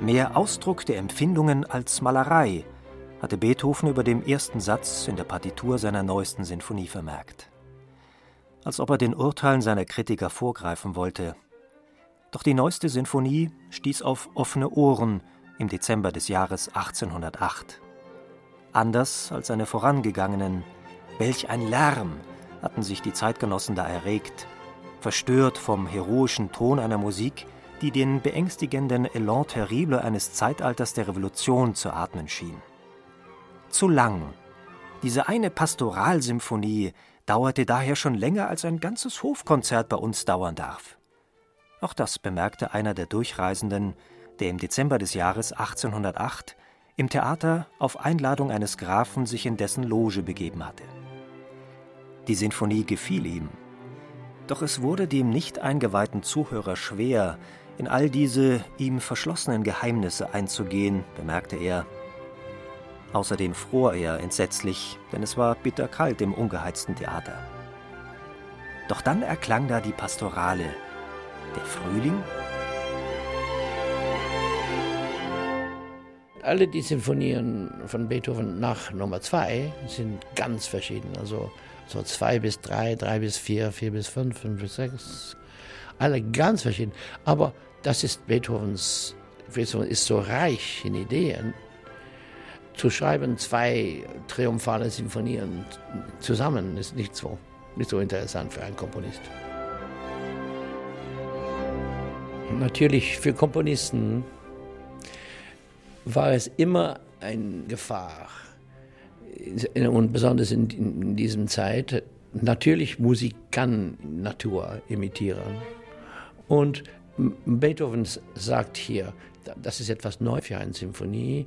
Mehr Ausdruck der Empfindungen als Malerei hatte Beethoven über dem ersten Satz in der Partitur seiner neuesten Sinfonie vermerkt. Als ob er den Urteilen seiner Kritiker vorgreifen wollte. Doch die neueste Sinfonie stieß auf offene Ohren im Dezember des Jahres 1808. Anders als seine vorangegangenen, welch ein Lärm hatten sich die Zeitgenossen da erregt, verstört vom heroischen Ton einer Musik, die den beängstigenden Elan terrible eines Zeitalters der Revolution zu atmen schien zu lang. Diese eine Pastoralsymphonie dauerte daher schon länger als ein ganzes Hofkonzert bei uns dauern darf. Auch das bemerkte einer der Durchreisenden, der im Dezember des Jahres 1808 im Theater auf Einladung eines Grafen sich in dessen Loge begeben hatte. Die Sinfonie gefiel ihm, doch es wurde dem nicht eingeweihten Zuhörer schwer, in all diese ihm verschlossenen Geheimnisse einzugehen, bemerkte er Außerdem fror er entsetzlich, denn es war bitterkalt im ungeheizten Theater. Doch dann erklang da die Pastorale. Der Frühling? Alle die Sinfonien von Beethoven nach Nummer zwei sind ganz verschieden. Also so zwei bis drei, drei bis vier, vier bis fünf, fünf bis sechs. Alle ganz verschieden. Aber das ist Beethovens, Beethoven ist so reich in Ideen zu schreiben, zwei triumphale Sinfonien zusammen, ist nicht so, nicht so interessant für einen Komponist. Natürlich für Komponisten war es immer eine Gefahr, und besonders in, in diesem Zeit, natürlich Musik kann Natur imitieren. Und Beethoven sagt hier, das ist etwas neu für eine Symphonie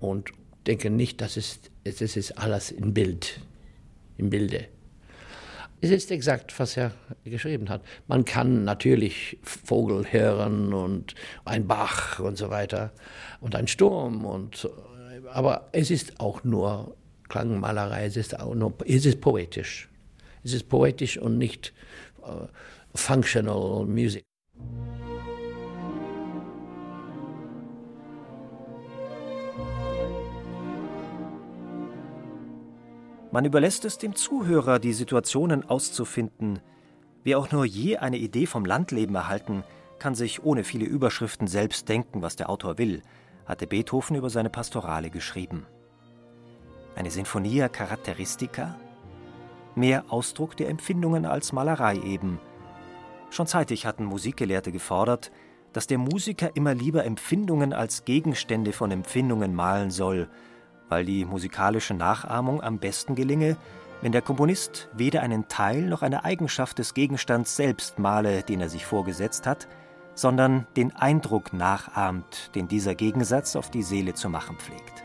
und denke nicht, dass es, es ist alles im Bild, im Bilde. Es ist exakt, was er geschrieben hat. Man kann natürlich Vogel hören und ein Bach und so weiter und ein Sturm und aber es ist auch nur Klangmalerei, es ist auch nur es ist poetisch. Es ist poetisch und nicht uh, functional music. Man überlässt es dem Zuhörer, die Situationen auszufinden. Wer auch nur je eine Idee vom Landleben erhalten, kann sich ohne viele Überschriften selbst denken, was der Autor will, hatte Beethoven über seine Pastorale geschrieben. Eine Sinfonia Charakteristica? Mehr Ausdruck der Empfindungen als Malerei eben. Schon zeitig hatten Musikgelehrte gefordert, dass der Musiker immer lieber Empfindungen als Gegenstände von Empfindungen malen soll weil die musikalische Nachahmung am besten gelinge, wenn der Komponist weder einen Teil noch eine Eigenschaft des Gegenstands selbst male, den er sich vorgesetzt hat, sondern den Eindruck nachahmt, den dieser Gegensatz auf die Seele zu machen pflegt.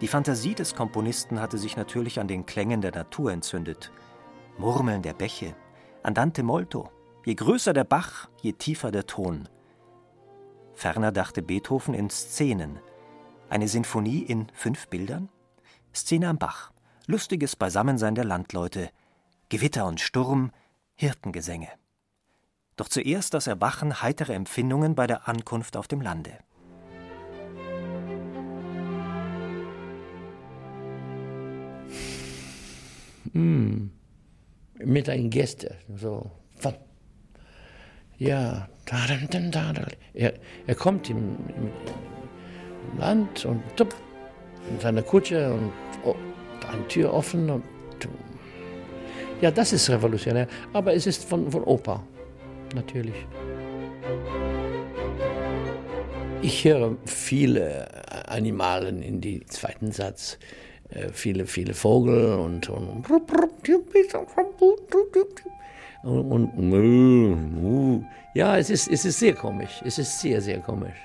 Die Fantasie des Komponisten hatte sich natürlich an den Klängen der Natur entzündet. Murmeln der Bäche, Andante molto, je größer der Bach, je tiefer der Ton. Ferner dachte Beethoven in Szenen, eine Sinfonie in fünf Bildern? Szene am Bach, lustiges Beisammensein der Landleute, Gewitter und Sturm, Hirtengesänge. Doch zuerst das Erwachen heiterer Empfindungen bei der Ankunft auf dem Lande. Mm. Mit einem Gäste, so. Ja, er, er kommt im, im Land und tup, in seiner Kutsche und oh, eine Tür offen und ja, das ist revolutionär, aber es ist von, von Oper, natürlich. Ich höre viele Animalen in den zweiten Satz, viele, viele Vogel und, und und, und ja, es ist, es ist sehr komisch. Es ist sehr, sehr komisch.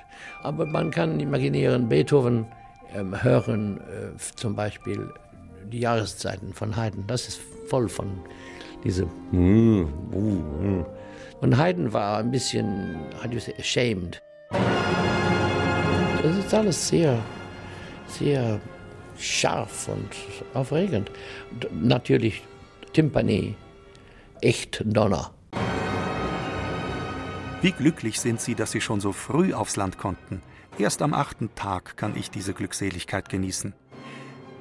Aber man kann imaginieren, Beethoven ähm, hören äh, zum Beispiel die Jahreszeiten von Haydn. Das ist voll von diesem. Und Haydn war ein bisschen, you say, ashamed. Das ist alles sehr, sehr scharf und aufregend. Natürlich Timpani, echt Donner. Wie glücklich sind Sie, dass Sie schon so früh aufs Land konnten. Erst am achten Tag kann ich diese Glückseligkeit genießen.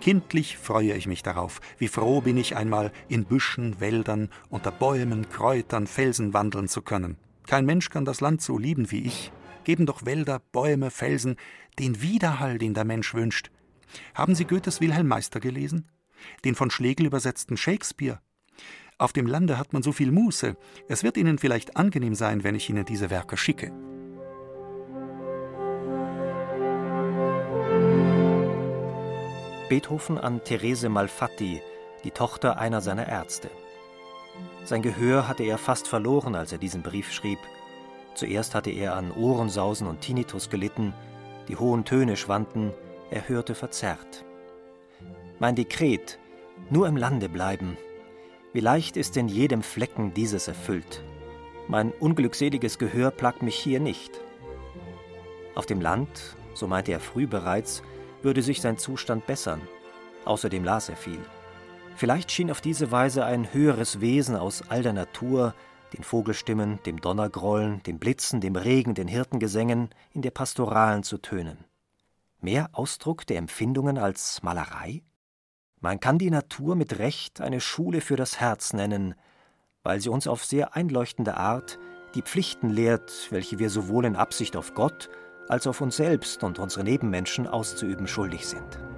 Kindlich freue ich mich darauf. Wie froh bin ich einmal in Büschen, Wäldern, unter Bäumen, Kräutern, Felsen wandeln zu können. Kein Mensch kann das Land so lieben wie ich. Geben doch Wälder, Bäume, Felsen den Widerhall, den der Mensch wünscht. Haben Sie Goethes Wilhelm Meister gelesen? Den von Schlegel übersetzten Shakespeare? Auf dem Lande hat man so viel Muße. Es wird Ihnen vielleicht angenehm sein, wenn ich Ihnen diese Werke schicke. Beethoven an Therese Malfatti, die Tochter einer seiner Ärzte. Sein Gehör hatte er fast verloren, als er diesen Brief schrieb. Zuerst hatte er an Ohrensausen und Tinnitus gelitten, die hohen Töne schwanden, er hörte verzerrt. Mein Dekret, nur im Lande bleiben. Wie leicht ist in jedem Flecken dieses erfüllt. Mein unglückseliges Gehör plagt mich hier nicht. Auf dem Land, so meinte er früh bereits, würde sich sein Zustand bessern. Außerdem las er viel. Vielleicht schien auf diese Weise ein höheres Wesen aus all der Natur, den Vogelstimmen, dem Donnergrollen, dem Blitzen, dem Regen, den Hirtengesängen, in der Pastoralen zu tönen. Mehr Ausdruck der Empfindungen als Malerei? Man kann die Natur mit Recht eine Schule für das Herz nennen, weil sie uns auf sehr einleuchtende Art die Pflichten lehrt, welche wir sowohl in Absicht auf Gott als auf uns selbst und unsere Nebenmenschen auszuüben schuldig sind.